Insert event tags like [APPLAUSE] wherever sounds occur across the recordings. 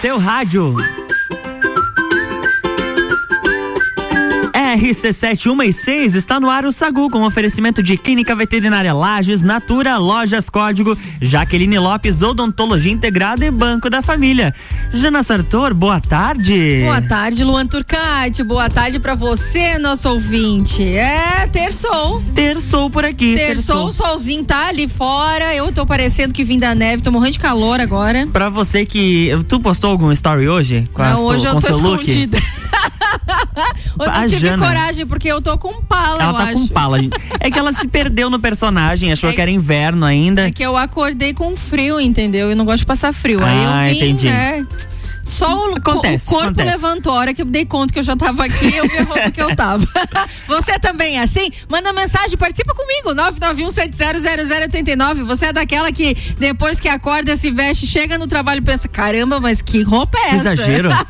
seu rádio. RC7116 está no ar o Sagu com oferecimento de Clínica Veterinária Lages, Natura, Lojas Código, Jaqueline Lopes, Odontologia Integrada e Banco da Família. Jana Sartor, boa tarde. Boa tarde, Luan Turcati. Boa tarde para você, nosso ouvinte. É, terçou. Terçou por aqui. Terçou, o solzinho tá ali fora. Eu tô parecendo que vim da neve, tô morrendo de calor agora. Pra você que. Tu postou algum story hoje? Com, Não, hoje eu tô seu escondida. look? [LAUGHS] eu não tive Jana, coragem, porque eu tô com pala, ela tá acho. com pala. É que ela se perdeu no personagem, achou é, que era inverno ainda. É que eu acordei com frio, entendeu? Eu não gosto de passar frio. Ah, Aí eu vim, entendi. né? Só o, acontece, o corpo acontece. levantou. A hora que eu dei conta que eu já tava aqui, eu vi a roupa que eu tava. [LAUGHS] Você também é assim? Manda mensagem, participa comigo. 991700089. Você é daquela que depois que acorda, se veste, chega no trabalho e pensa: caramba, mas que roupa é essa? Exagero. [LAUGHS]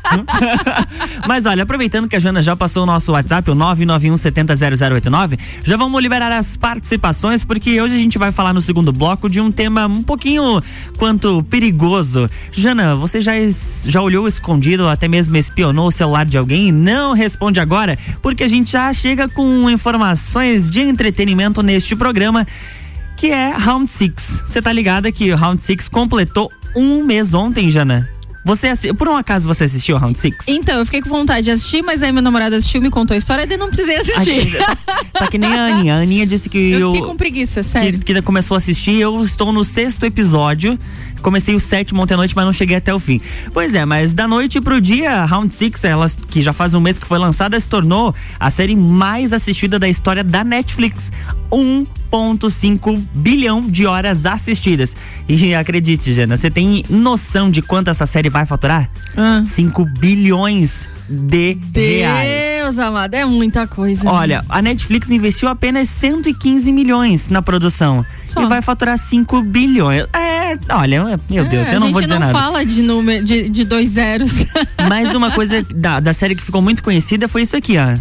[LAUGHS] mas olha, aproveitando que a Jana já passou o nosso WhatsApp, o 991700089, já vamos liberar as participações, porque hoje a gente vai falar no segundo bloco de um tema um pouquinho quanto perigoso. Jana, você já, já olhou escondido, até mesmo espionou o celular de alguém? Não responde agora, porque a gente já chega com informações de entretenimento neste programa, que é Round Six. Você tá ligada que o Round Six completou um mês ontem, Jana? Você por um acaso você assistiu Round Six? Então, eu fiquei com vontade de assistir, mas aí meu namorado assistiu, me contou a história e não precisei assistir. Ai, tá que nem a Aninha. A Aninha disse que eu. Eu fiquei com preguiça, sério. Que, que começou a assistir, eu estou no sexto episódio. Comecei o sétimo ontem à noite, mas não cheguei até o fim. Pois é, mas da noite pro dia, Round Six, ela, que já faz um mês que foi lançada, se tornou a série mais assistida da história da Netflix. 1,5 bilhão de horas assistidas. E acredite, Jana, você tem noção de quanto essa série vai faturar? Ah. 5 bilhões de Deus reais. Deus amado, é muita coisa. Olha, a Netflix investiu apenas 115 milhões na produção. Só. E vai faturar 5 bilhões. É, olha, meu Deus, é, eu não vou dizer não nada. A gente não fala de, número, de, de dois zeros. [LAUGHS] Mas uma coisa da, da série que ficou muito conhecida foi isso aqui, ó.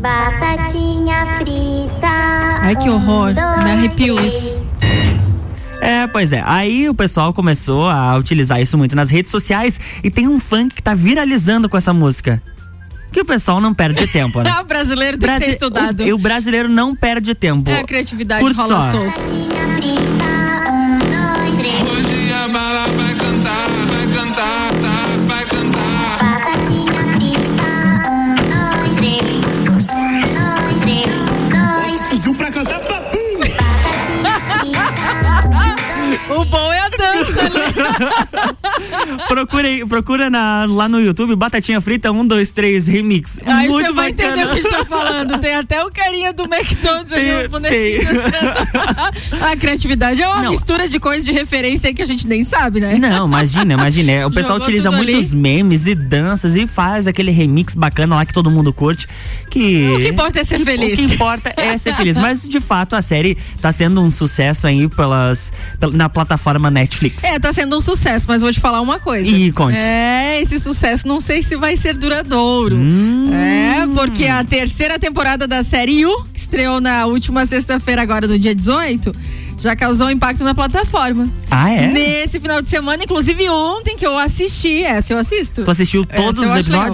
Batatinha frita. Ai, que horror. Um, Me arrepio isso. É, pois é. Aí o pessoal começou a utilizar isso muito nas redes sociais e tem um funk que tá viralizando com essa música. Que o pessoal não perde tempo, né? [LAUGHS] o brasileiro tem que ser estudado. O, o brasileiro não perde tempo. É, a criatividade Curte rola só. solto. O bom é a dança ali. [LAUGHS] Procura, aí- procura na- lá no YouTube, Batatinha Frita 1, 2, 3 Remix. Aí Muito você vai bacana. entender o que a gente tá falando. Tem até o carinha do McDonald's ali, Tem- o bonequinho. [LAUGHS] A criatividade é uma Não. mistura de coisas de referência aí que a gente nem sabe, né? Não, imagina, imagina. O pessoal Jogou utiliza muitos ali. memes e danças e faz aquele remix bacana lá que todo mundo curte. Que O que importa é ser feliz. O que importa é ser feliz. Mas de fato a série tá sendo um sucesso aí pelas, pel- na plataforma Netflix. É, tá sendo um sucesso, mas vou te falar uma coisa. Ih, conte. É, esse sucesso não sei se vai ser duradouro. Hum. É, porque a terceira temporada da série You, que estreou na última sexta-feira, agora no dia 18, já causou impacto na plataforma. Ah, é? Nesse final de semana, inclusive ontem que eu assisti, essa eu assisto. Tu assistiu todos os acho legal.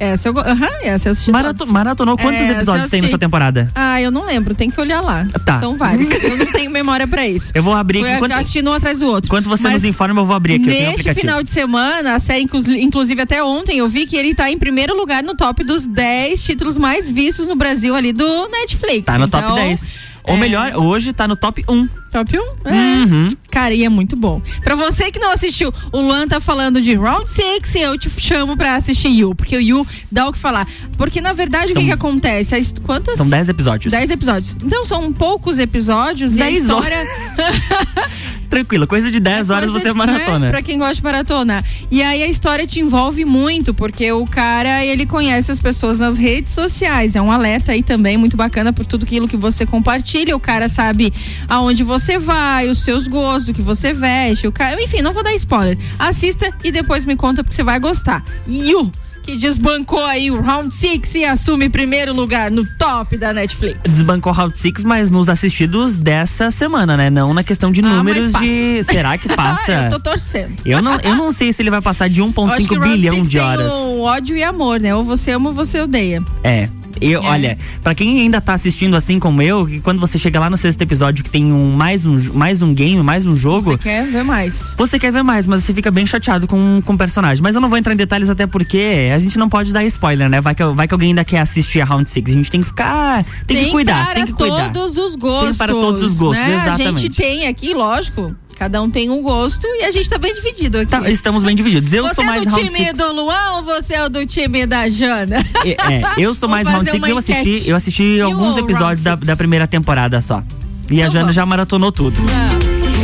Episódios? Essa eu, go- aham, essa eu assisti Marato- maratonou quantos É, episódios eu tem nessa temporada? Ah, eu não lembro, tem que olhar lá. Tá. São vários. [LAUGHS] eu não tenho memória pra isso. Eu vou abrir aqui enquanto, assistindo um atrás do outro. enquanto você Mas nos informa, eu vou abrir aqui. Neste final de semana, a série, inclus- inclusive até ontem, eu vi que ele tá em primeiro lugar no top dos 10 títulos mais vistos no Brasil ali do Netflix. Tá no top Então, 10. Ou é. melhor, hoje tá no top 1. Top 1? É. Uhum. Cara, e é muito bom. Pra você que não assistiu, o Luan tá falando de Round 6 eu te chamo pra assistir You, porque o You dá o que falar. Porque na verdade São- o que que acontece? A his- Quantas? São 10 episódios. 10 episódios. Então são poucos episódios e a 10 história. [LAUGHS] Tranquilo, coisa de 10 horas Coisa, você maratona. Né, pra quem gosta de maratona. E aí a história te envolve muito, porque o cara, ele conhece as pessoas nas redes sociais. É um alerta aí também, muito bacana por tudo aquilo que você compartilha. O cara sabe aonde você vai, os seus gostos, o que você veste. O cara, enfim, não vou dar spoiler. Assista e depois me conta porque você vai gostar. You! Que desbancou aí o Round Six e assume primeiro lugar no top da Netflix. Desbancou Round Six, mas nos assistidos dessa semana, né? Não na questão de Ah, números de. Será que [LAUGHS] passa? eu tô torcendo. Eu não, eu não sei se ele vai passar de Eu acho que 1,5 o Round bilhão de tem horas. o ódio e amor, né? Ou você ama ou você odeia. É. Eu, É. Olha, pra quem ainda tá assistindo assim como eu, que quando você chega lá no sexto episódio que tem um mais um, mais um game, mais um jogo, Você quer ver mais. Você quer ver mais, mas você fica bem chateado com, com o personagem. Mas eu não vou entrar em detalhes até porque a gente não pode dar spoiler, né? Vai que, vai que alguém ainda quer assistir a Round Six. A gente tem que ficar. Tem, que cuidar, para tem que cuidar. todos os gostos. para todos os gostos, né? A exatamente. gente tem aqui, lógico, cada um tem um gosto e a gente tá bem dividido aqui. Tá, estamos bem divididos. Eu você sou mais é do time Six. do Luan ou você é do time da Jana? É, é, eu sou [LAUGHS] mais Round Eu assisti, eu alguns episódios da, da primeira temporada só. E a Então Jana já vamos. maratonou tudo.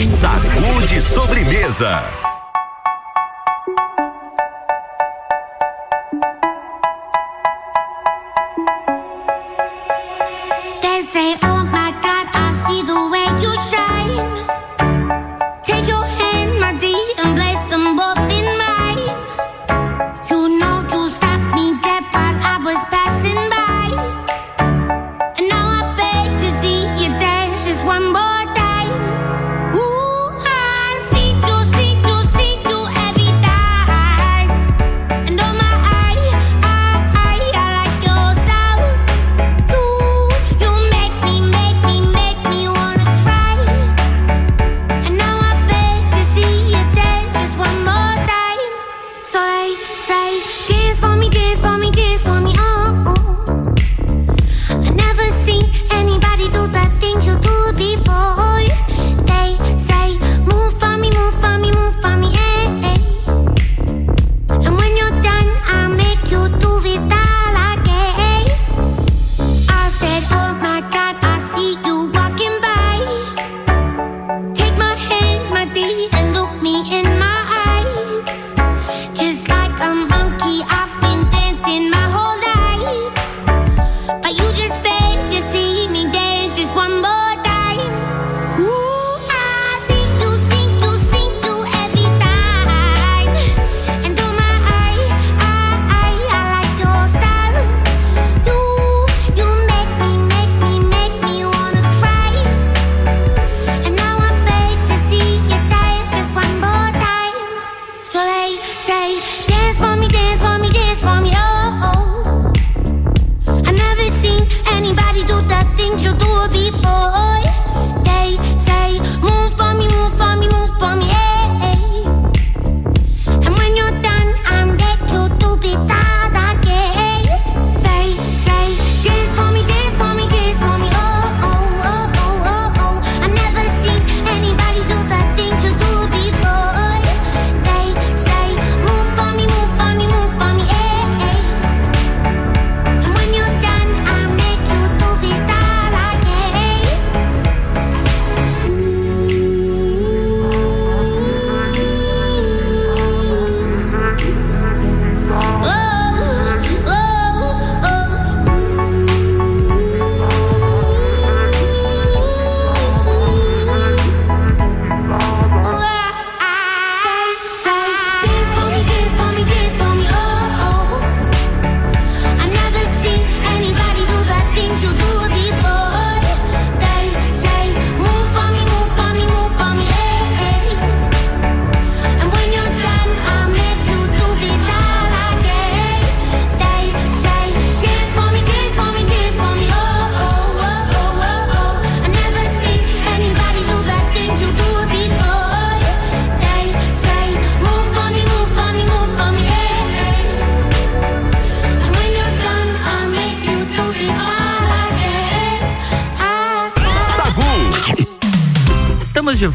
Sacude sobremesa.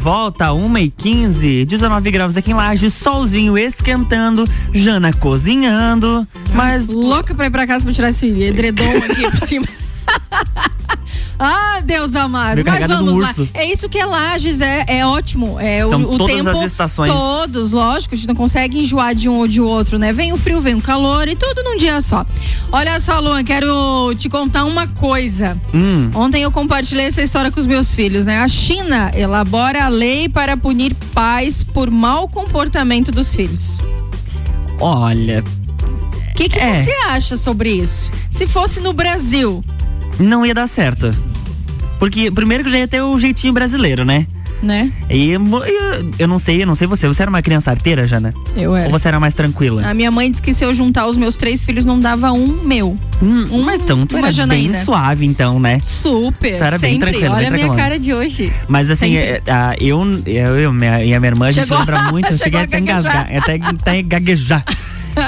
Volta, 1h15, 19 graus aqui em Laje, solzinho esquentando, Jana cozinhando, mas Louca pra ir pra casa pra tirar esse edredom aqui por cima. [LAUGHS] Ah, Deus amado. Mas vamos lá. É isso que é Lages, é, é ótimo. É São o, o todas tempo, as estações. Todos, lógico, a gente não consegue enjoar de um ou de outro, né? Vem o frio, vem o calor e tudo num dia só. Olha só, Luan, quero te contar uma coisa. hum, Ontem eu compartilhei essa história com os meus filhos, né? A China elabora a lei para punir pais por mau comportamento dos filhos. olha, O que, que É. você acha sobre isso? Se fosse no Brasil, Não ia dar certo. Porque primeiro que já ia ter o jeitinho brasileiro, né? Né? E eu, eu não sei, eu não sei você. Você era uma criança arteira, Jana? Eu era. Ou você era mais tranquila? A minha mãe disse que se eu juntar os meus três filhos não dava um meu. Hum, um- mas então, tu uma era Janaína. bem suave, então, né? Super, Tu era bem sempre. tranquila, Olha bem a minha cara de hoje. Mas assim, é, a- eu, eu, eu minha- e a minha irmã, a gente Chegou- lembra [LAUGHS] muito. Eu cheguei até engasgar, até, até gaguejar.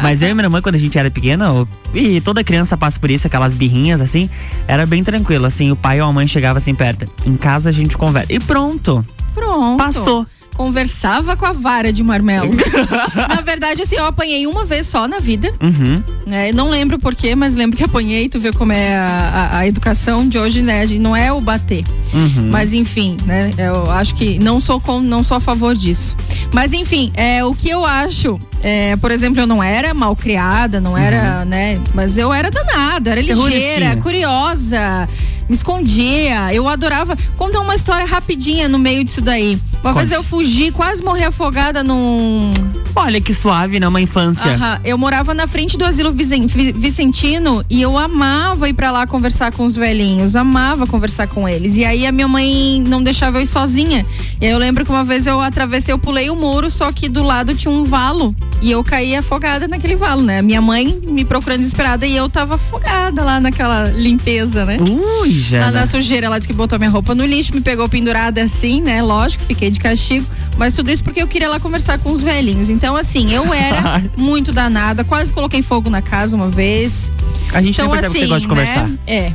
Mas eu e minha irmã, quando a gente era pequena, e toda criança passa por isso, aquelas birrinhas assim, era bem tranquilo. Assim, o pai ou a mãe chegava assim perto. Em casa a gente conversa. E pronto, Pronto. passou. Conversava com a vara de marmelo. [LAUGHS] na verdade, assim, eu apanhei uma vez só na vida. Uhum. né? Não lembro porquê, mas lembro que apanhei. Tu vê como é a, a- a educação de hoje, né? Não é o bater. Uhum. Mas enfim, né? Eu acho que não sou com, não sou a favor disso. Mas enfim, é o que eu acho. é, por exemplo, eu não era mal criada, não era, né? Mas eu era danada, era ligeira, curiosa, me escondia. Eu adorava contar uma história rapidinha no meio disso daí. Uma Conte. vez eu fugi, quase morri afogada num Olha que suave, né? Uma infância. Aham, Eu morava na frente do asilo Vicen- Vi- Vicentino e eu amava ir pra lá conversar com os velhinhos, amava conversar com eles. E aí a minha mãe não deixava eu ir sozinha. E aí eu lembro que uma vez eu atravessei, eu pulei o muro, só que do lado tinha um valo e eu caí afogada naquele valo, né? Minha mãe me procurando desesperada e eu tava afogada lá naquela limpeza, né? Ui, Jana. na sujeira, ela disse que botou minha roupa no lixo, me pegou pendurada assim, né? Lógico, fiquei de castigo. Mas tudo isso porque eu queria lá conversar com os velhinhos. Então, assim, eu [LAUGHS] era muito danada, quase coloquei fogo na casa uma vez. A gente Então, nem percebe assim, que você gosta de conversar. né? É.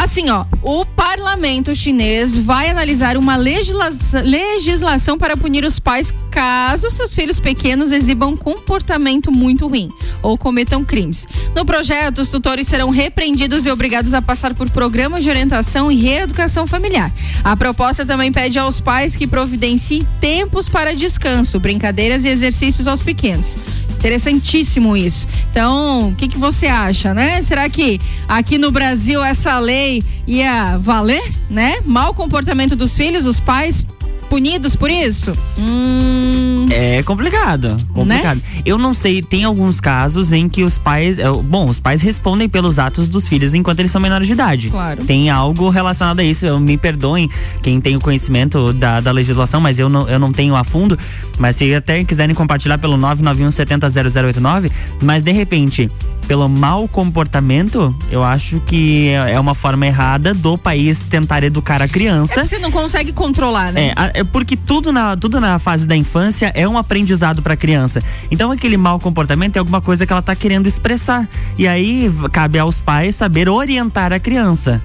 Assim, ó, o parlamento chinês vai analisar uma legisla- legislação para punir os pais caso seus filhos pequenos exibam comportamento muito ruim ou cometam crimes. No projeto, os tutores serão repreendidos e obrigados a passar por programas de orientação e reeducação familiar. A proposta também pede aos pais que providenciem tempos para descanso, brincadeiras e exercícios aos pequenos. Interessantíssimo isso. Então, o que, que você acha, né? Será que aqui no Brasil essa lei ia valer, né? Mau comportamento dos filhos, os pais punidos por isso? Hum. É complicado, complicado. Eu não sei, tem alguns casos em que os pais, é, bom, os pais respondem pelos atos dos filhos enquanto eles são menores de idade. Claro. Tem algo relacionado a isso. Eu, me perdoem quem tem o conhecimento da, da legislação, mas eu não, eu não tenho a fundo. Mas se até quiserem compartilhar pelo 991 70 0089, mas de repente, pelo mau comportamento, eu acho que é é uma forma errada do país tentar educar a É criança. que você não consegue controlar, né? É, a- é porque tudo na, tudo na fase da infância é um aprendizado pra criança. Então aquele mau comportamento é alguma coisa que ela tá querendo expressar. E aí cabe aos pais saber orientar a criança.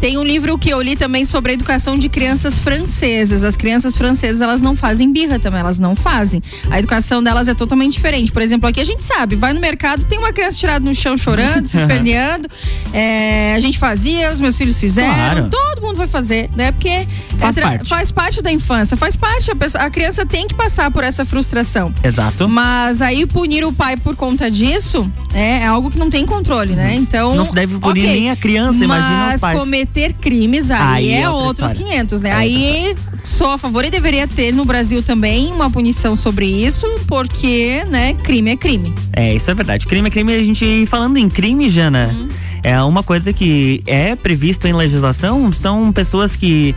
Tem um livro que eu li também sobre a educação de crianças francesas. As crianças francesas, elas não fazem birra também, elas não fazem. A educação delas é totalmente diferente. Por exemplo, aqui a gente sabe, vai no mercado, tem uma criança tirada no chão chorando, se [LAUGHS] esperneando. É, a gente fazia, os meus filhos fizeram, Claro. todo mundo vai fazer, né? Porque Faz é, parte. faz parte da infância, faz parte, a, pessoa- a criança tem que passar por essa frustração. Exato. Mas aí punir o pai por conta disso é, é algo que não tem controle, né? Então. Não se deve punir ok. nem a criança, imagina os pais. cometer crimes aí, Aí é é, outros história. 500, né? É aí sou a favor e deveria ter no Brasil também uma punição sobre isso, porque, né, crime é crime. É, isso é verdade. Crime é crime. A gente falando em crime, Jana. Uhum. É uma coisa que é previsto em legislação, são pessoas que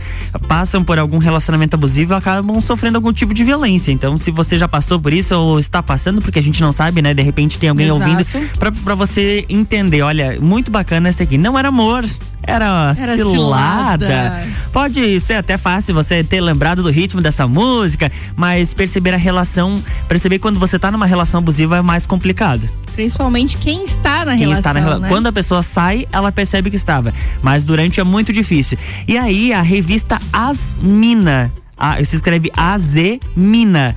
passam por algum relacionamento abusivo e acabam sofrendo algum tipo de violência. Então, se você já passou por isso ou está passando, porque a gente não sabe, né? De repente tem alguém Exato. ouvindo, pra, pra você entender, olha, muito bacana esse aqui. Não era amor, era, Era cilada. cilada. Pode ser até fácil você ter lembrado do ritmo dessa música, mas perceber a relação, perceber quando você tá numa relação abusiva é mais complicado. Principalmente quem está na Quem relação, está na né? Quando a pessoa sai, ela percebe que estava. Mas durante é muito difícil. E aí, a revista Asmina, a, se escreve Azemina,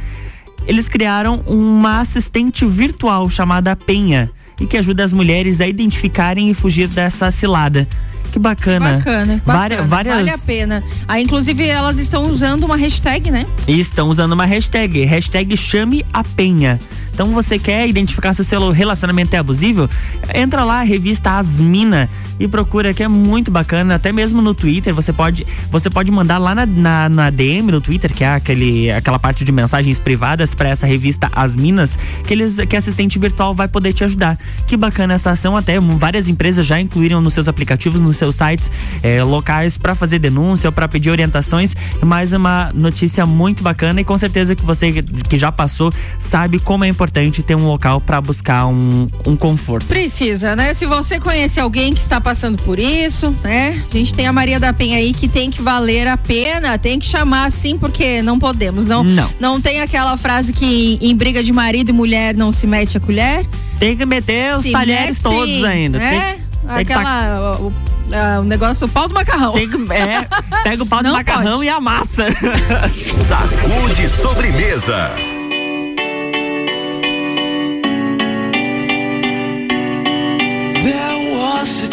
eles criaram uma assistente virtual chamada Penha. E que ajuda as mulheres a identificarem e fugir dessa cilada. Que bacana. Bacana, Várias- bacana. várias- Vale a pena. Aí, inclusive, elas estão usando uma hashtag, né? E estão usando uma hashtag, hashtag chame a penha. Então você quer identificar se o seu relacionamento é abusivo? Entra lá, revista Asmina e procura que é muito bacana, até mesmo no Twitter, você pode você pode mandar lá na, na, na DM do Twitter, que é aquele, aquela parte de mensagens privadas para essa revista As Minas, que eles que assistente virtual vai poder te ajudar. Que bacana essa ação, até várias empresas já incluíram nos seus aplicativos, nos seus sites eh, locais para fazer denúncia ou para pedir orientações. Mais uma notícia muito bacana e com certeza que você que já passou sabe como é importante ter um local para buscar um, um conforto. Precisa, né? Se você conhece alguém que está passando por isso, né? A gente tem a Maria da Penha aí que tem que valer a pena, tem que chamar assim porque não podemos, não. Não. Não tem aquela frase que em briga de marido e mulher não se mete a colher. Tem que meter os Se talheres mete, todos sim, ainda. Né? Tem, tem que Aquela o, o- o negócio o pau do macarrão. Tem que, é, [LAUGHS] pega o pau do macarrão pode. e amassa. Sacude sobremesa.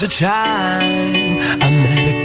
was a time I met a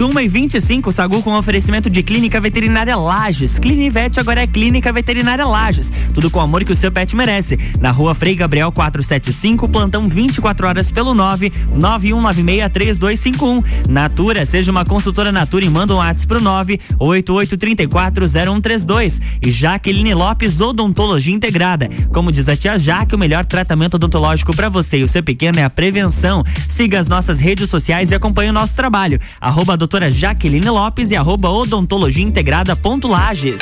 RC71 e 25, Sagu com oferecimento de Clínica Veterinária Lages. Clinivete agora é Clínica Veterinária Lages. Tudo com o amor que o seu pet merece. Na rua Frei Gabriel 475, plantão 24 horas pelo 9 91963251. Natura, seja uma consultora Natura e manda um WhatsApp pro 988340132. E Jaqueline Lopes, Odontologia Integrada. Como diz a tia Jaque, o melhor tratamento odontológico para você e o seu pequeno é a prevenção. Siga as nossas redes sociais e acompanhe o nosso trabalho. arroba doutora Jaqueline Lopes e arroba odontologia integrada ponto Lages.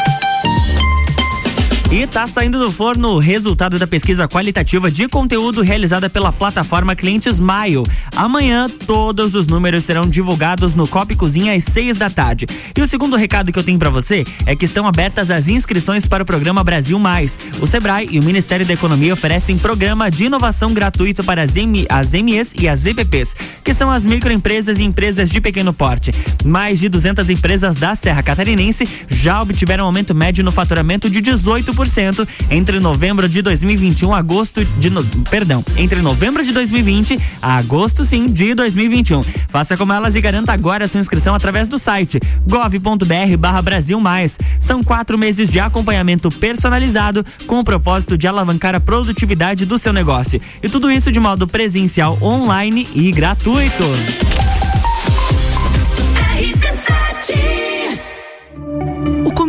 E tá saindo do forno o resultado da pesquisa qualitativa de conteúdo realizada pela plataforma Clientes Maio. Amanhã, todos os números serão divulgados no Cop Cozinha às seis da tarde. E o segundo recado que eu tenho para você é que estão abertas as inscrições para o programa Brasil Mais. O Sebrae e o Ministério da Economia oferecem programa de inovação gratuito para as, M, as MEs e as EPPs, que são as microempresas e empresas de pequeno porte. Mais de 200 empresas da Serra Catarinense já obtiveram aumento médio no faturamento de 18% entre novembro de 2021 a agosto de no, perdão, entre novembro de 2020 a agosto sim de 2021. Faça como elas e garanta agora a sua inscrição através do site gov.br/barra Brasil Mais. São quatro meses de acompanhamento personalizado com o propósito de alavancar a produtividade do seu negócio. E tudo isso de modo presencial, online e gratuito.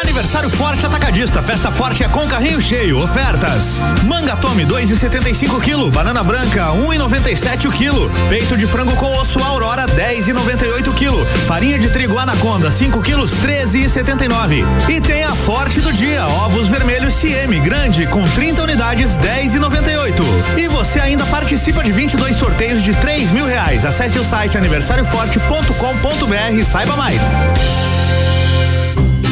Aniversário Forte Atacadista, festa forte é com carrinho cheio, ofertas. Manga Tome 2,75 kg, banana branca 1,97 o quilo, peito de frango com osso Aurora 10,98 kg, farinha de trigo Anaconda 5 quilos 13,79. E tem a Forte do dia, ovos vermelhos CM grande com 30 unidades 10,98. E você ainda participa de 22 sorteios de 3 mil reais. Acesse o site aniversarioforte.com.br e saiba mais.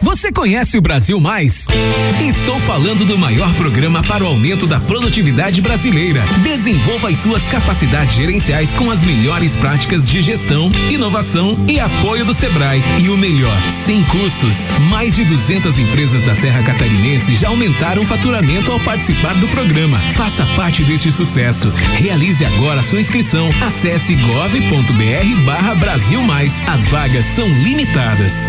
Você conhece o Brasil Mais? Estou falando do maior programa para o aumento da produtividade brasileira. Desenvolva as suas capacidades gerenciais com as melhores práticas de gestão, inovação e apoio do Sebrae. E o melhor, sem custos. Mais de 200 empresas da Serra Catarinense já aumentaram o faturamento ao participar do programa. Faça parte deste sucesso. Realize agora sua inscrição. Acesse gov.br barra Brasil Mais. As vagas são limitadas.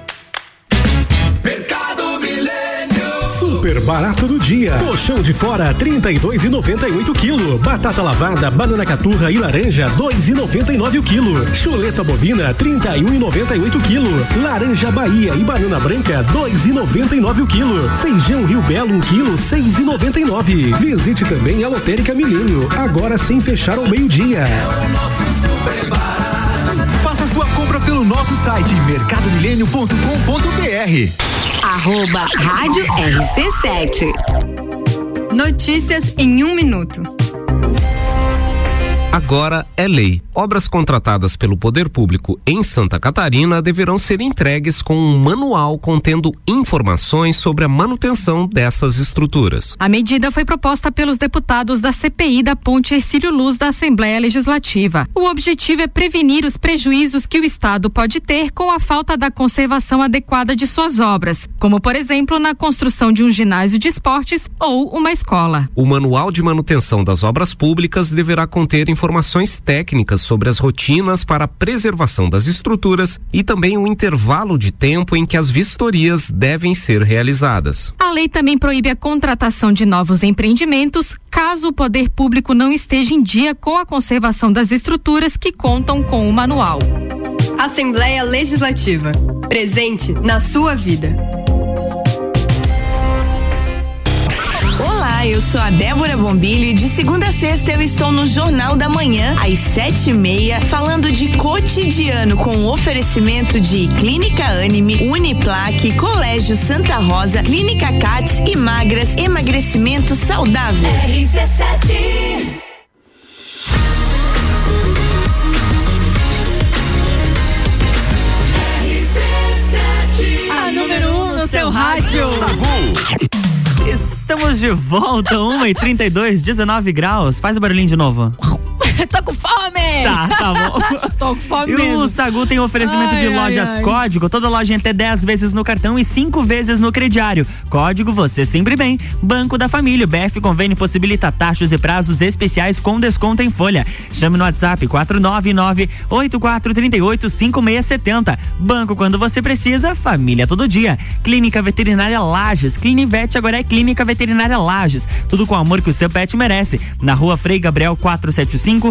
Mercado Milênio. Super barato do dia. Colchão de fora 32,98 quilo. Batata lavada, banana caturra e laranja 2,99 o quilo. Chuleta bovina 31,98 quilo. Laranja Bahia e banana branca 2,99 o quilo. Feijão Rio Belo 1 quilo 6,99. Visite também a Lotérica Milênio, agora sem fechar ao meio-dia. Faça sua compra pelo nosso site mercadomilênio.com.br. Arroba Rádio RC7. Notícias em um minuto. Agora é lei. Obras contratadas pelo poder público em Santa Catarina deverão ser entregues com um manual contendo informações sobre a manutenção dessas estruturas. A medida foi proposta pelos deputados da CPI da Ponte Ercílio Luz da Assembleia Legislativa. O objetivo é prevenir os prejuízos que o Estado pode ter com a falta da conservação adequada de suas obras, como, por exemplo, na construção de um ginásio de esportes ou uma escola. O manual de manutenção das obras públicas deverá conter informações técnicas sobre as rotinas para a preservação das estruturas e também o intervalo de tempo em que as vistorias devem ser realizadas. A lei também proíbe a contratação de novos empreendimentos caso o poder público não esteja em dia com a conservação das estruturas que contam com o manual. Assembleia Legislativa. Presente na sua vida. Olá, eu sou a Débora Bombilho e de segunda a sexta eu estou no Jornal da Manhã, às sete e meia, falando de cotidiano com oferecimento de Clínica Anime, Uniplaque, Colégio Santa Rosa, Clínica Cats e Magras, emagrecimento saudável. RC7 A número um no seu rádio. Estamos de volta, 1h32, 19 graus. Faz o barulhinho de novo. [LAUGHS] Tô com fome! Tá, tá bom. [LAUGHS] Tô com fome E mesmo. o Sagu tem oferecimento Ai, de ai, lojas ai. Código, toda loja em até 10 vezes no cartão e 5 vezes no crediário. Código você sempre bem. Banco da Família, o BF Convênio possibilita taxas e prazos especiais com desconto em folha. Chame no WhatsApp 499-8438-5670. Banco quando você precisa, família todo dia. Clínica Veterinária Lages. Clinivete agora é Clínica Veterinária Lages. Tudo com o amor que o seu pet merece. Na rua Frei Gabriel 475,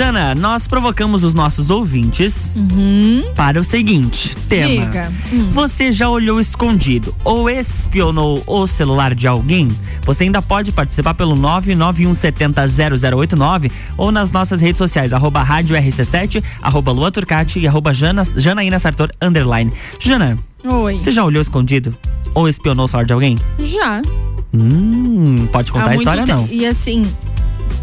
Jana, nós provocamos os nossos ouvintes para o seguinte tema. Diga. Você já olhou escondido ou espionou o celular de alguém? Você ainda pode participar pelo 991700089 ou nas nossas redes sociais, arroba rádio RC7, arroba Lua Turcati e arroba Jana, Janaína Sartor, underline. Jana, Oi. você já olhou escondido ou espionou o celular de alguém? Já. Hum, pode contar Há a história te- não. E assim,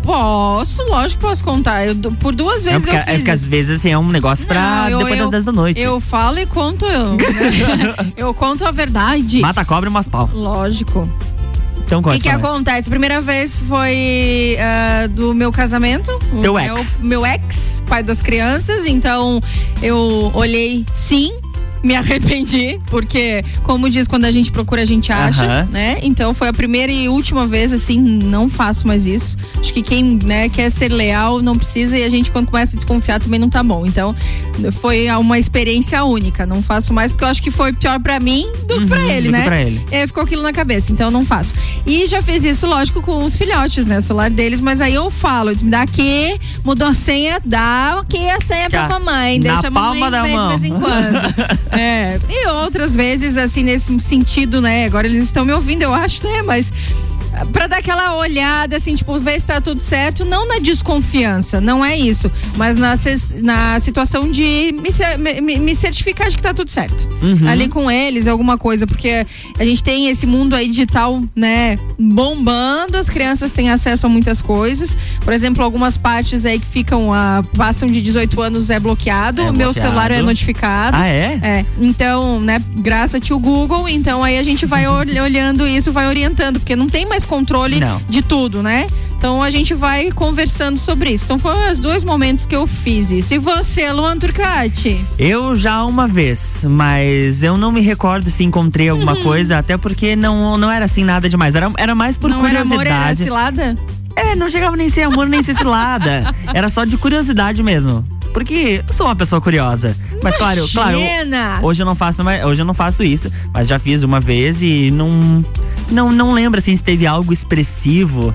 posso, lógico que posso contar. Eu, por duas É vezes porque, eu é fiz porque às vezes assim, é um negócio pra Não, eu- depois eu- das 10 da noite. Eu falo e conto eu. né? [LAUGHS] eu conto a verdade. Mata a cobra e umas pau. Lógico. Então O que, que acontece? A primeira vez foi ah, do meu casamento. Teu meu, ex. Meu ex, pai das crianças. Então eu olhei sim. Me [LAUGHS] arrependi, porque, como diz, quando a gente procura, a gente acha, né? Então foi a primeira e última vez, assim, não faço mais isso. Acho que quem né, quer ser leal não precisa e a gente, quando começa a desconfiar, também não tá bom. Então, foi uma experiência única. Não faço mais, porque eu acho que foi pior pra mim do que pra ele, do que né? pra ele. É, ficou aquilo na cabeça, então não faço. E já fiz isso, lógico, com os filhotes, né? O celular deles, mas aí eu falo, me dá aqui, mudou a senha, dá aqui a senha pra Cá, mamãe. na Deixa a mamãe palma da mão. de vez em quando. [LAUGHS] é. E outras vezes, assim, nesse sentido, né? Agora eles estão me ouvindo, eu acho, né? Mas pra dar aquela olhada, assim, tipo, ver se tá tudo certo, não na desconfiança, não é isso, mas na, na situação de me, me- me certificar de que tá tudo certo. Uhum. Ali com eles, alguma coisa, porque a gente tem esse mundo aí digital, né, bombando, as crianças têm acesso a muitas coisas. Por exemplo, algumas partes aí que ficam, ah, passam de 18 anos é bloqueado, É o meu bloqueado. celular é notificado. Ah, é? É. Então, né, graças a tio Google, então aí a gente vai ol- olhando isso, vai orientando, porque não tem mais controle Não. de tudo, né? Então a gente vai conversando sobre isso. Então foram os dois momentos que eu fiz isso. E você, Luan Turcati? Eu já uma vez, mas eu não me recordo se encontrei alguma Uhum. coisa, até porque não, não era assim nada demais. Era, era mais por não era amor, era curiosidade. cilada? É, não chegava nem ser amor, nem ser cilada. [LAUGHS] Era só de curiosidade mesmo. Porque eu sou uma pessoa curiosa. Mas claro, claro. Imagina! Hoje eu não faço mais, hoje eu não faço isso, mas já fiz uma vez e não não, não lembro assim se teve algo expressivo.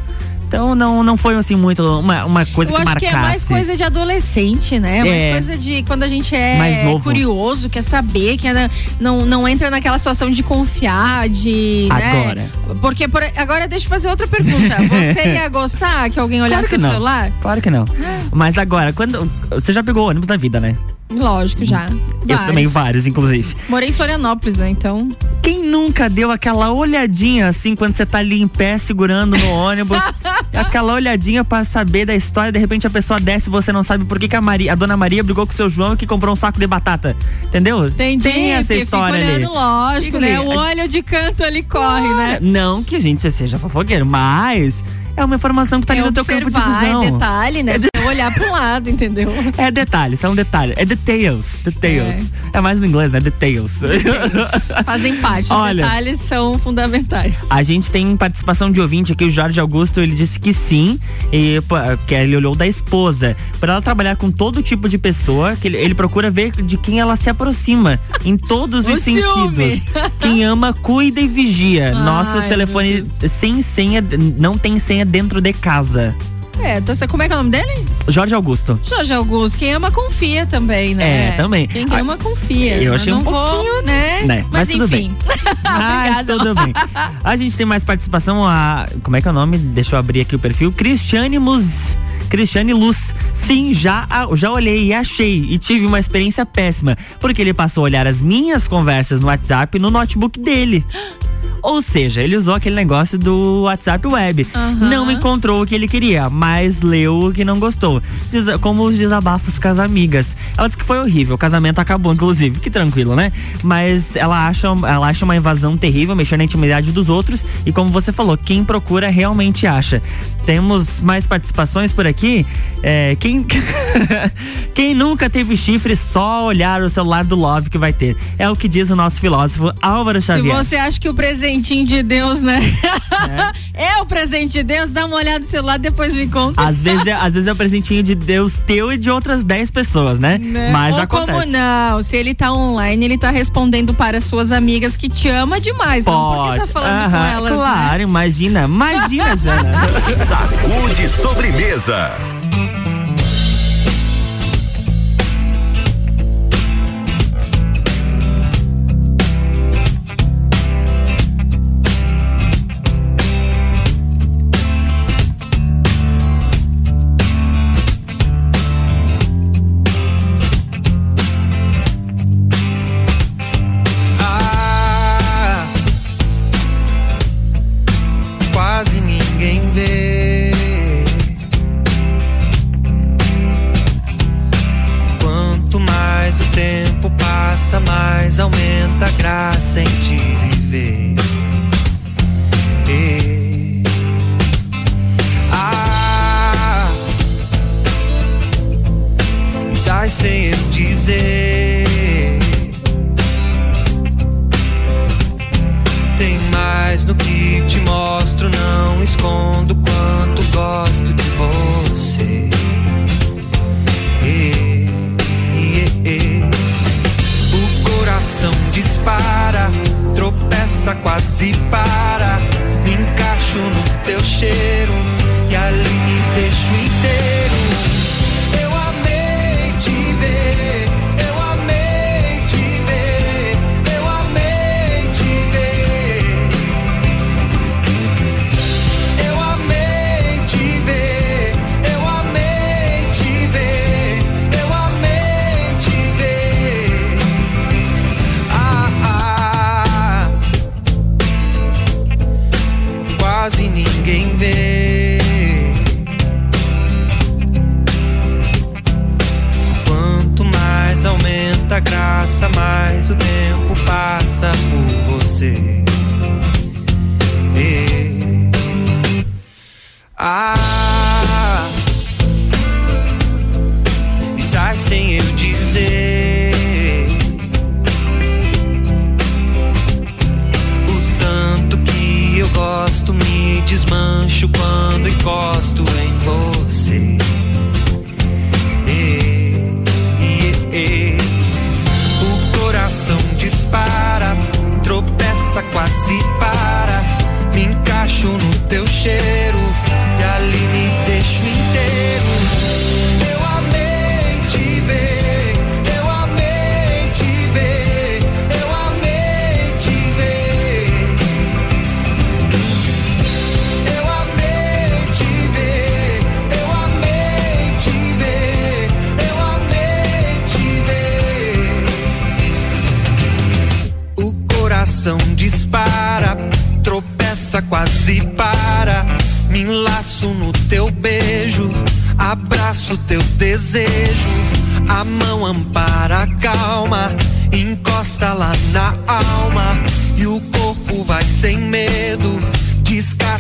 Então não, não foi assim muito uma, uma coisa Eu que acho marcasse. que é mais coisa de adolescente, né? Mais É. coisa de quando a gente é curioso, quer saber, que não, não entra naquela situação de confiar, de. Agora. Né? Porque por- agora deixa eu fazer outra pergunta. Você [LAUGHS] ia gostar que alguém olhasse Claro que seu não. celular? Claro que não. Mas agora, quando. Você já pegou ônibus na vida, né? Lógico, já. Eu Vários. também, vários, inclusive. Morei em Florianópolis, né? Então. Quem nunca deu aquela olhadinha assim quando você tá ali em pé segurando no ônibus? [LAUGHS] aquela olhadinha pra saber da história, de repente a pessoa desce e você não sabe por que, que a, Maria, a dona Maria brigou com o seu João que comprou um saco de batata. Entendeu? Entendi, Tem essa história fica ali. olhando, lógico, Fica né? ali. O olho de canto ali corre, né? Não que a gente seja fofoqueiro, mas é uma informação que tá ali é no teu campo de observar, visão. É detalhe, né? Você olhar pro lado, entendeu? É detalhe, são detalhes. É details, details. É, mais no inglês, né? Details. Fazem parte. Os Olha. detalhes são fundamentais. A gente tem participação de ouvinte aqui, o Jorge Augusto, ele disse que sim, e, que ele olhou da esposa. Pra ela trabalhar com todo tipo de pessoa, que ele, ele procura ver de quem ela se aproxima, em todos [LAUGHS] os ciúme. sentidos. Quem ama, cuida e vigia. Nosso Ai, telefone sem senha, não tem senha dentro de casa. É, você- como é que é o nome dele? Jorge Augusto. Jorge Augusto. Quem ama, confia também, né? É, também. Quem Ah, ama, confia. eu achei um vou, pouquinho, né? né? Mas tudo enfim. [LAUGHS] Mas tudo bem. A gente tem mais participação, a. Como é que é o nome? Deixa eu abrir aqui o perfil. Cristiane Mus. Cristiane Luz. Sim, já, já olhei e achei. E tive uma experiência péssima. Porque ele passou a olhar as minhas conversas no WhatsApp no notebook dele. [GASPS] Ou seja, ele usou aquele negócio do WhatsApp web. Não encontrou o que ele queria, mas leu o que não gostou. Como os desabafos com as amigas. Ela disse que foi horrível, o casamento acabou, inclusive. Que tranquilo, né? Mas ela acha, ela acha uma invasão terrível, mexer na intimidade dos outros. E como você falou, quem procura realmente acha. Temos mais participações por aqui. É, quem, [LAUGHS] quem nunca teve chifre, só olhar o celular do Love que vai ter. É o que diz o nosso filósofo Álvaro Se Xavier. você acha que o presentinho de Deus, né? [LAUGHS] É. o presente de Deus, dá uma olhada no celular, depois me conta. Às vezes, é, às vezes é o presentinho de Deus teu e de outras 10 pessoas, né? Né? Mas Ou acontece. como não, se ele tá online, ele tá respondendo para suas amigas que te ama demais, não porque Pode. tá falando com elas, né? claro, imagina. Imagina, Jana. [LAUGHS] Sacude sobremesa.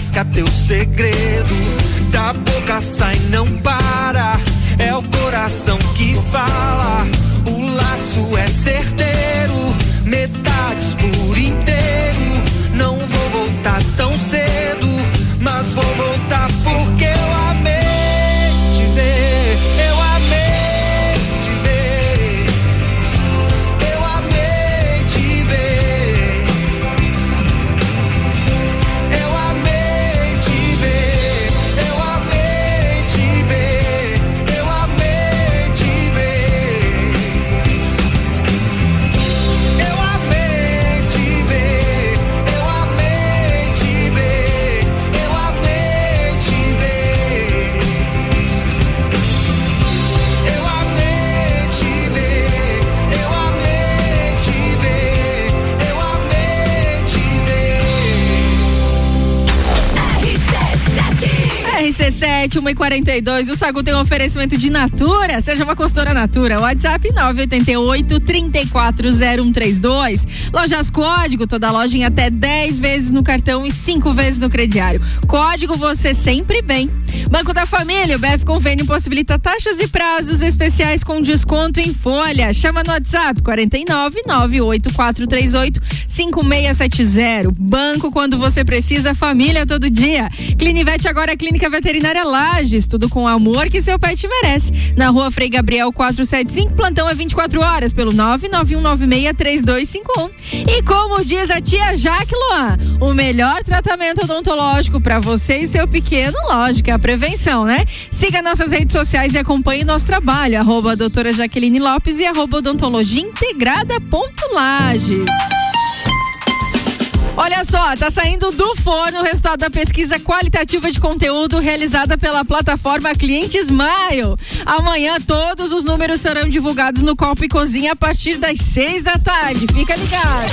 Descasca teu segredo. Da boca sai, não para. É o coração que fala, o laço é certeiro, metades por RC7, 1 e 42 O Sagu tem um oferecimento de Natura. Seja uma consultora Natura. WhatsApp 988 340132. Lojas Código, toda loja em até 10 vezes no cartão e 5 vezes no crediário. Código você sempre bem. Banco da Família, o BF Convênio possibilita taxas e prazos especiais com desconto em folha. Chama no WhatsApp 49 98438 5670. Banco quando você precisa, família todo dia. Clinivete agora Clínica Veterinária Lages, tudo com o amor que seu pet merece. Na rua Frei Gabriel 475, plantão é 24 horas pelo 991963251. E como diz a tia Jaque Luan, o melhor tratamento odontológico para você e seu pequeno, lógico, é a prevenção, né? Siga nossas redes sociais e acompanhe nosso trabalho, arroba doutora Jaqueline Lopes e arroba odontologia integrada ponto Lages. Olha só, tá saindo do forno o resultado da pesquisa qualitativa de conteúdo realizada pela plataforma Cliente Smile. Amanhã todos os números serão divulgados no Copo e Cozinha a partir das seis da tarde. Fica ligado.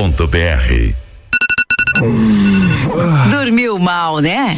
Dormiu mal, né?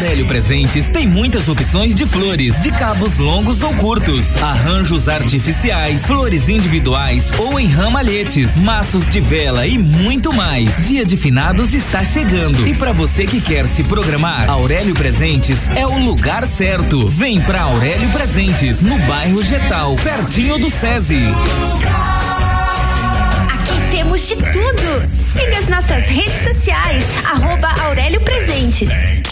Aurélio Presentes tem muitas opções de flores, de cabos longos ou curtos, arranjos artificiais, flores individuais ou em ramalhetes, maços de vela e muito mais. Dia de finados está chegando e para você que quer se programar, Aurélio Presentes é o lugar certo. Vem pra Aurélio Presentes, no bairro Getal, pertinho do SESI. Aqui temos de tudo. Siga as nossas redes sociais, arroba Aurélio Presentes.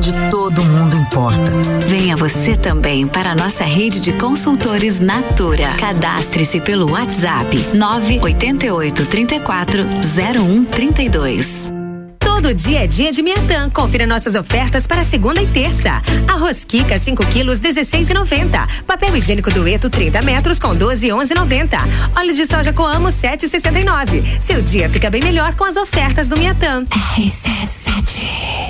Onde todo mundo importa. Venha você também para a nossa rede de consultores Natura. Cadastre-se pelo WhatsApp 988 34 0132. Todo dia é dia de Miatã. Confira nossas ofertas para segunda e terça. Arroz Kika 5 quilos 16,90. Papel higiênico dueto 30 metros com 12,11,90. Óleo de soja Coamo 7,69. Seu dia fica bem melhor com as ofertas do Miatã. RC7.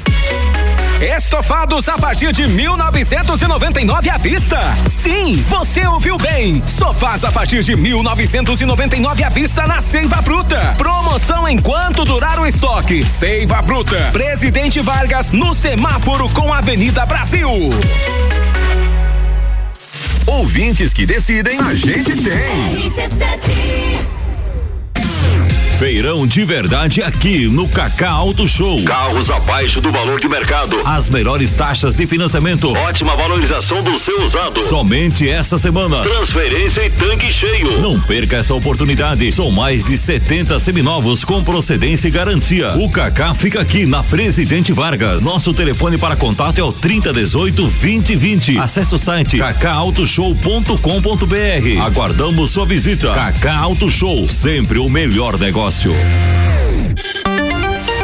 Estofados a partir de 1999 à vista. Sim, você ouviu bem. Sofás a partir de 1999 à vista na Seiva Bruta. Promoção enquanto durar o estoque. Seiva Bruta. Presidente Vargas no semáforo com Avenida Brasil. Ouvintes que decidem, a gente tem. Feirão de verdade aqui no Cacá Auto Show. Carros abaixo do valor de mercado. As melhores taxas de financiamento. Ótima valorização do seu usado. Somente esta semana. Transferência e tanque cheio. Não perca essa oportunidade. São mais de 70 seminovos com procedência e garantia. O Cacá fica aqui na Presidente Vargas. Nosso telefone para contato é o 3018 2020. Acesse o site cacautoshow.com.br. Aguardamos sua visita. Cacá Auto Show, sempre o melhor negócio. Excelsior.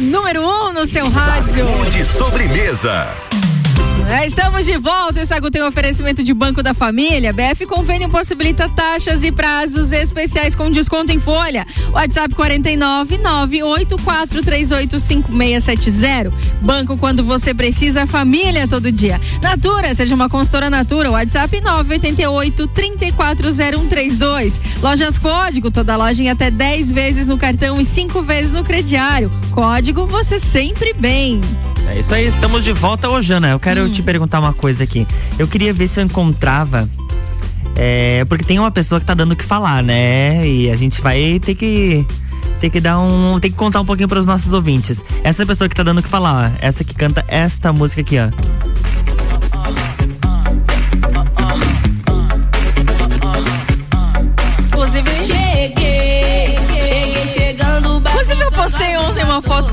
Número 1 um no seu rádio. De sobremesa. É, estamos de volta. O Sagu tem um oferecimento de Banco da Família. BF Convênio possibilita taxas e prazos especiais com desconto em folha. WhatsApp 49 984385670. Banco quando você precisa, família todo dia. Natura, seja uma consultora Natura. WhatsApp 988 340132. Lojas Código, toda loja em até 10 vezes no cartão e 5 vezes no crediário. Código você sempre bem. É isso aí, estamos de volta, ô Jana. Eu quero te perguntar uma coisa aqui. Eu queria ver se eu encontrava. é, porque tem uma pessoa que tá dando o que falar, né? E a gente vai ter que. Tem que dar um. Tem que contar um pouquinho para os nossos ouvintes. Essa pessoa que tá dando o que falar, ó, essa que canta esta música aqui, ó.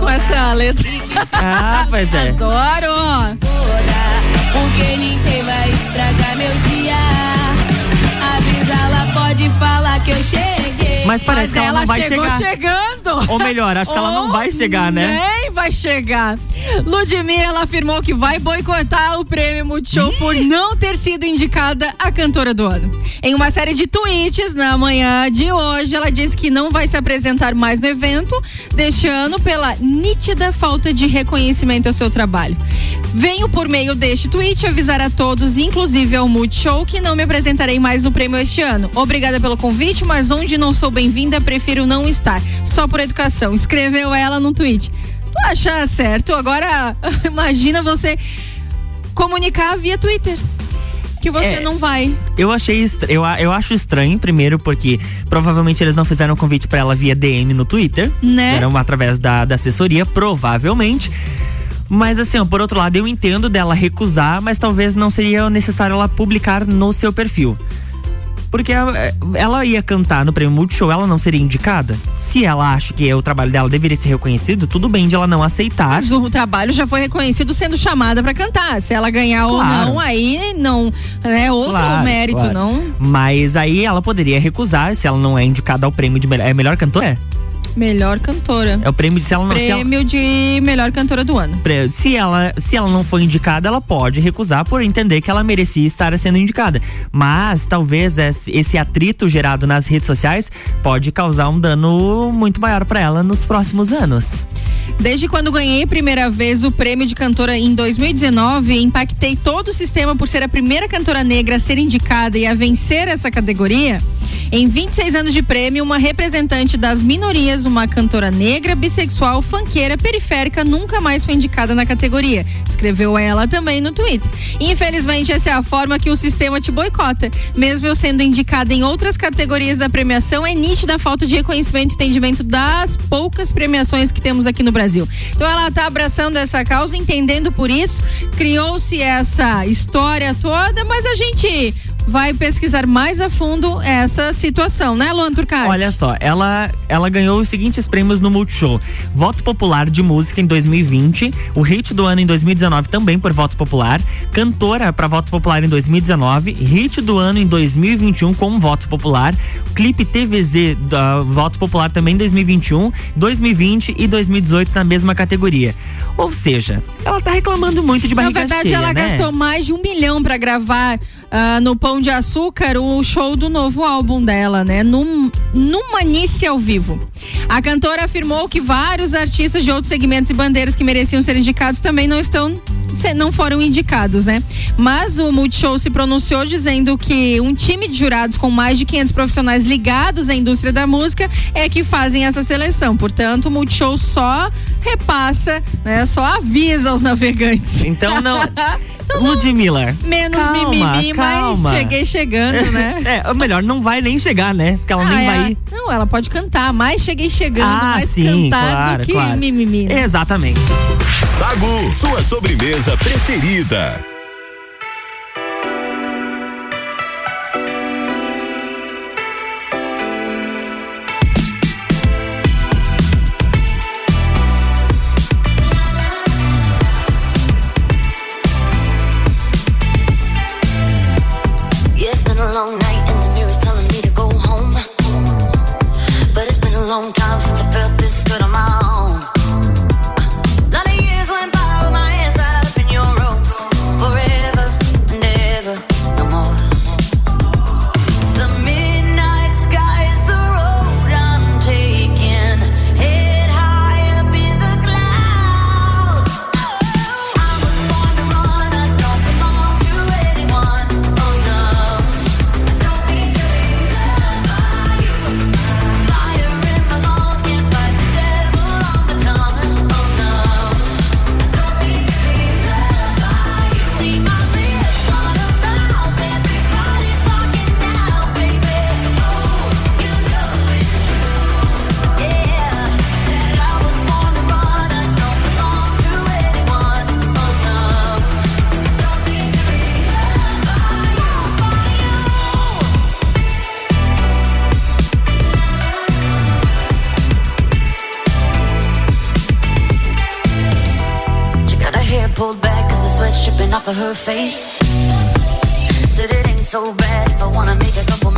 Com essa letra. Ah, pois é. Adoro! Porque ninguém vai estragar meu dia. Avisa, ela pode falar que eu cheguei. Mas parece que ela, não vai chegou chegar. chegando. Ou melhor, acho que ela não vai chegar, né? Nem vai chegar. Ludmilla afirmou que vai boicotar o prêmio Multishow por não ter sido indicada a cantora do ano. Em uma série de tweets na manhã de hoje, ela disse que não vai se apresentar mais no evento, deixando pela nítida falta de reconhecimento ao seu trabalho. Venho por meio deste tweet avisar a todos, inclusive ao Multishow, que não me apresentarei mais no prêmio este ano. Obrigada pelo convite, mas onde não sou bem-vinda, prefiro não estar. Só por educação. Escreveu ela no tweet. Tu acha certo? Agora, [LAUGHS] imagina você comunicar via Twitter. Que você É. não vai. Eu achei eu, eu acho estranho, primeiro, porque provavelmente eles não fizeram convite pra ela via DM no Twitter. Né? Fizeram através da, da assessoria, provavelmente. Mas assim, ó, por outro lado, eu entendo dela recusar, mas talvez não seria necessário ela publicar no seu perfil. Porque ela, ela ia cantar no prêmio Multishow, ela não seria indicada? Se ela acha que o trabalho dela deveria ser reconhecido, tudo bem de ela não aceitar. Mas o trabalho já foi reconhecido sendo chamada pra cantar. Se ela ganhar Claro. ou não, aí não. É outro Claro, mérito, claro. não. Mas aí ela poderia recusar se ela não é indicada ao prêmio de melhor, é melhor cantora? Melhor cantora. É o prêmio de se ela não se ela- Prêmio de melhor cantora do ano. Se ela, se ela não for indicada, ela pode recusar por entender que ela merecia estar sendo indicada. Mas talvez esse atrito gerado nas redes sociais pode causar um dano muito maior para ela nos próximos anos. Desde quando ganhei primeira vez o prêmio de cantora em 2019, impactei todo o sistema por ser a primeira cantora negra a ser indicada e a vencer essa categoria. Em 26 anos de prêmio, uma representante das minorias, uma cantora negra, bissexual, fanqueira, periférica, nunca mais foi indicada na categoria. Escreveu ela também no Twitter. Infelizmente, essa é a forma que o sistema te boicota. Mesmo eu sendo indicada em outras categorias da premiação, é nítida a falta de reconhecimento e entendimento das poucas premiações que temos aqui no Brasil. Então ela tá abraçando essa causa, entendendo por isso, criou-se essa história toda, mas a gente vai pesquisar mais a fundo essa situação, né, Luan Turcati? Olha só, ela, ela ganhou os seguintes prêmios no Multishow: Voto Popular de Música em 2020, o Hit do Ano em 2019 também por voto popular, Cantora para voto popular em 2019, Hit do Ano em 2021 com voto popular, Clipe TVZ da voto popular também em 2021, 2020 e 2018 na mesma categoria. Ou seja, ela tá reclamando muito de Na barriga verdade, cheia, ela né? gastou mais de um milhão pra gravar ah, no Pão de Açúcar o show do novo álbum dela, né? Num, numa Nice ao vivo. A cantora afirmou que vários artistas de outros segmentos e bandeiras que mereciam ser indicados também não estão não foram indicados, né? Mas o Multishow se pronunciou dizendo que um time de jurados com mais de 500 profissionais ligados à indústria da música é que fazem essa seleção. Portanto, o Multishow só repassa, né? Só avisa aos [LAUGHS] navegantes. Então não. [LAUGHS] Ludmilla. Menos calma, mimimi, calma. mas cheguei chegando, né? [LAUGHS] É, ou melhor, não vai nem chegar, né? Porque ela Ah, nem é. vai. Não, ela pode cantar, mas cheguei chegando, Ah, mais sim, cantar claro, do que claro. mimimi. né? Exatamente. Sagu, sua sobremesa preferida. Of her face. Said it ain't so bad if I wanna make a couple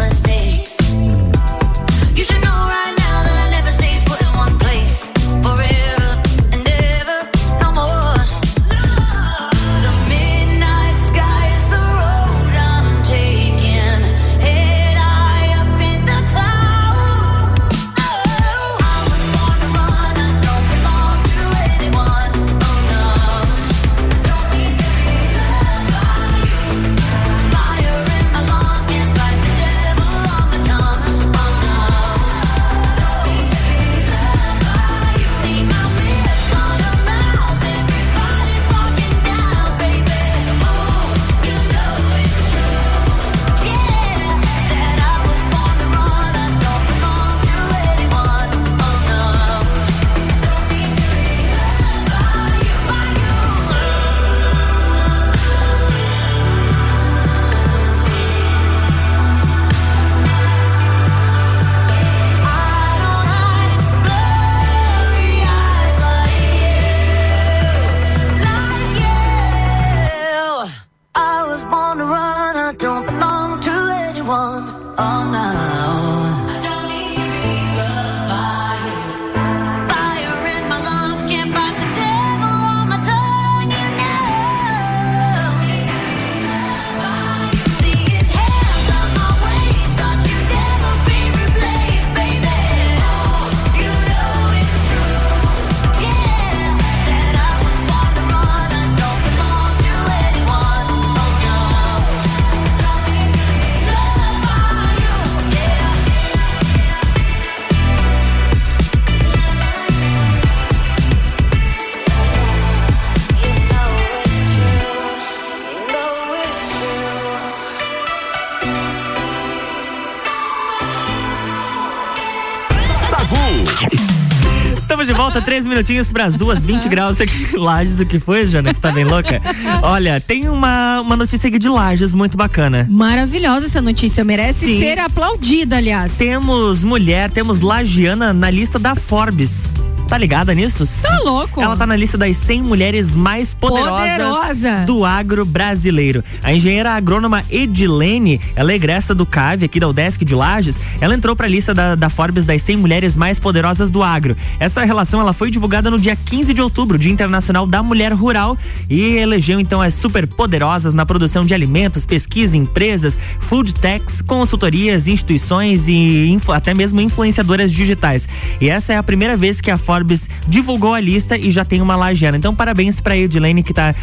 Volta, três minutinhos para as duas, 20 [LAUGHS] graus aqui em Lages. O que foi, Jana? Que tá bem louca? Olha, tem uma, uma notícia aqui de Lages muito bacana. Maravilhosa essa notícia, merece Sim. ser aplaudida, aliás. Temos mulher, temos lagiana na lista da Forbes. Tá ligada nisso? Tá louco. Ela tá na lista das 100 mulheres mais poderosas Poderosa. do agro brasileiro. A engenheira agrônoma Edilene, ela é egressa do CAV aqui da UDESC de Lages. Ela entrou pra lista da, da Forbes das 100 mulheres mais poderosas do agro. Essa relação ela foi divulgada no dia 15 de outubro, Dia Internacional da Mulher Rural, e elegeu então as super poderosas na produção de alimentos, pesquisa, empresas, food techs, consultorias, instituições e até mesmo influenciadoras digitais. E essa é a primeira vez que a Forbes divulgou a lista e já tem uma lagiana. Então parabéns pra Edilene que tá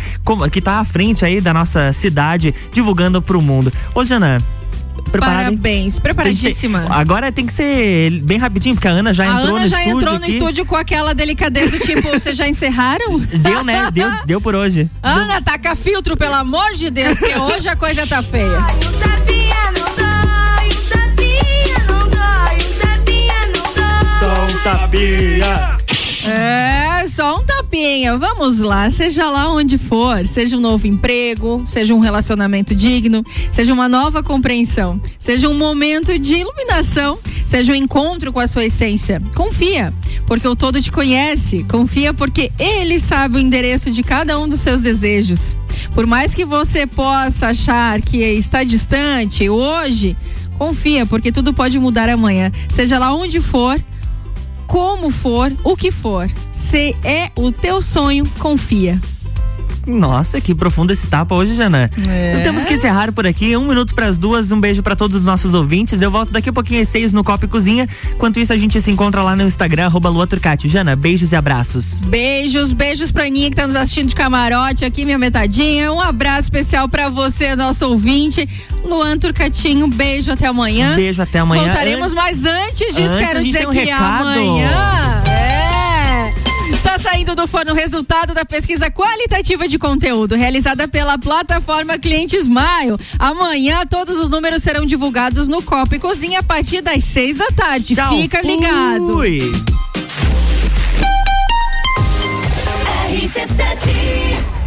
que tá à frente aí da nossa cidade divulgando pro mundo. Ô Jana, preparada? hein? Parabéns, preparadíssima. Tem que ser- agora tem que ser bem rapidinho, porque a Ana já a entrou Ana no já estúdio entrou no aqui. estúdio com aquela delicadeza do tipo, vocês já encerraram? Deu, né? Deu, [LAUGHS] deu por hoje. Ana, taca filtro, pelo amor de Deus, porque hoje a coisa tá feia. Tapinha. É, só um tapinha. Vamos lá, seja lá onde for, seja um novo emprego, seja um relacionamento digno, seja uma nova compreensão, seja um momento de iluminação, seja um encontro com a sua essência. Confia, porque o todo te conhece. Confia porque ele sabe o endereço de cada um dos seus desejos. Por mais que você possa achar que está distante hoje, confia, porque tudo pode mudar amanhã. Seja lá onde for, como for, o que for. Se é o teu sonho, confia. Nossa, que profundo esse tapa hoje, Jana. É. Temos que encerrar por aqui. Um minuto para as duas. Um beijo para todos os nossos ouvintes. Eu volto daqui a pouquinho às seis no Copa e Cozinha. Enquanto isso, a gente se encontra lá no Instagram, arroba Lua Turcati. Jana, beijos e abraços. Beijos, beijos pra Aninha que tá nos assistindo de camarote aqui, minha metadinha. Um abraço especial pra você, nosso ouvinte. Luan Turcatinho, um beijo até amanhã. Um beijo até amanhã. Voltaremos, An- mas antes disso, Antes, quero dizer um que recado. amanhã. É. Tá saindo do forno o resultado da pesquisa qualitativa de conteúdo realizada pela plataforma Cliente Smile. Amanhã todos os números serão divulgados no Copa e Cozinha a partir das seis da tarde. Tchau, Fica ligado. fui. RC7